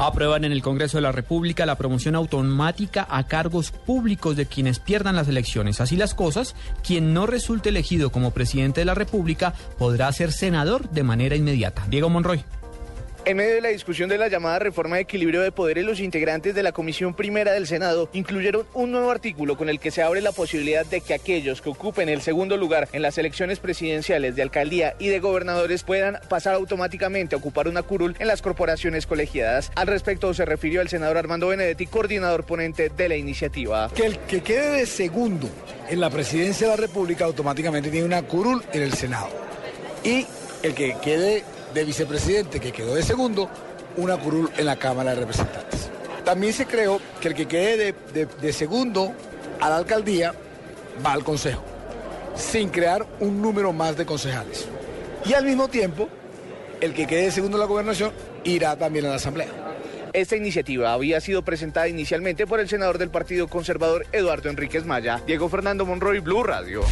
Aprueban en el Congreso de la República la promoción automática a cargos públicos de quienes pierdan las elecciones. Así las cosas, quien no resulte elegido como presidente de la República podrá ser senador de manera inmediata. Diego Monroy. En medio de la discusión de la llamada reforma de equilibrio de poderes, los integrantes de la Comisión Primera del Senado incluyeron un nuevo artículo con el que se abre la posibilidad de que aquellos que ocupen el segundo lugar en las elecciones presidenciales de alcaldía y de gobernadores puedan pasar automáticamente a ocupar una curul en las corporaciones colegiadas. Al respecto se refirió el senador Armando Benedetti, coordinador ponente de la iniciativa. Que el que quede de segundo en la presidencia de la República automáticamente tiene una curul en el Senado. Y el que quede de vicepresidente que quedó de segundo, una curul en la Cámara de Representantes. También se creó que el que quede de, segundo a la alcaldía va al Consejo, sin crear un número más de concejales. Y al mismo tiempo, el que quede de segundo a la gobernación irá también a la Asamblea. Esta iniciativa había sido presentada inicialmente por el senador del Partido Conservador Eduardo Enríquez Maya. Diego Fernando Monroy, Blue Radio.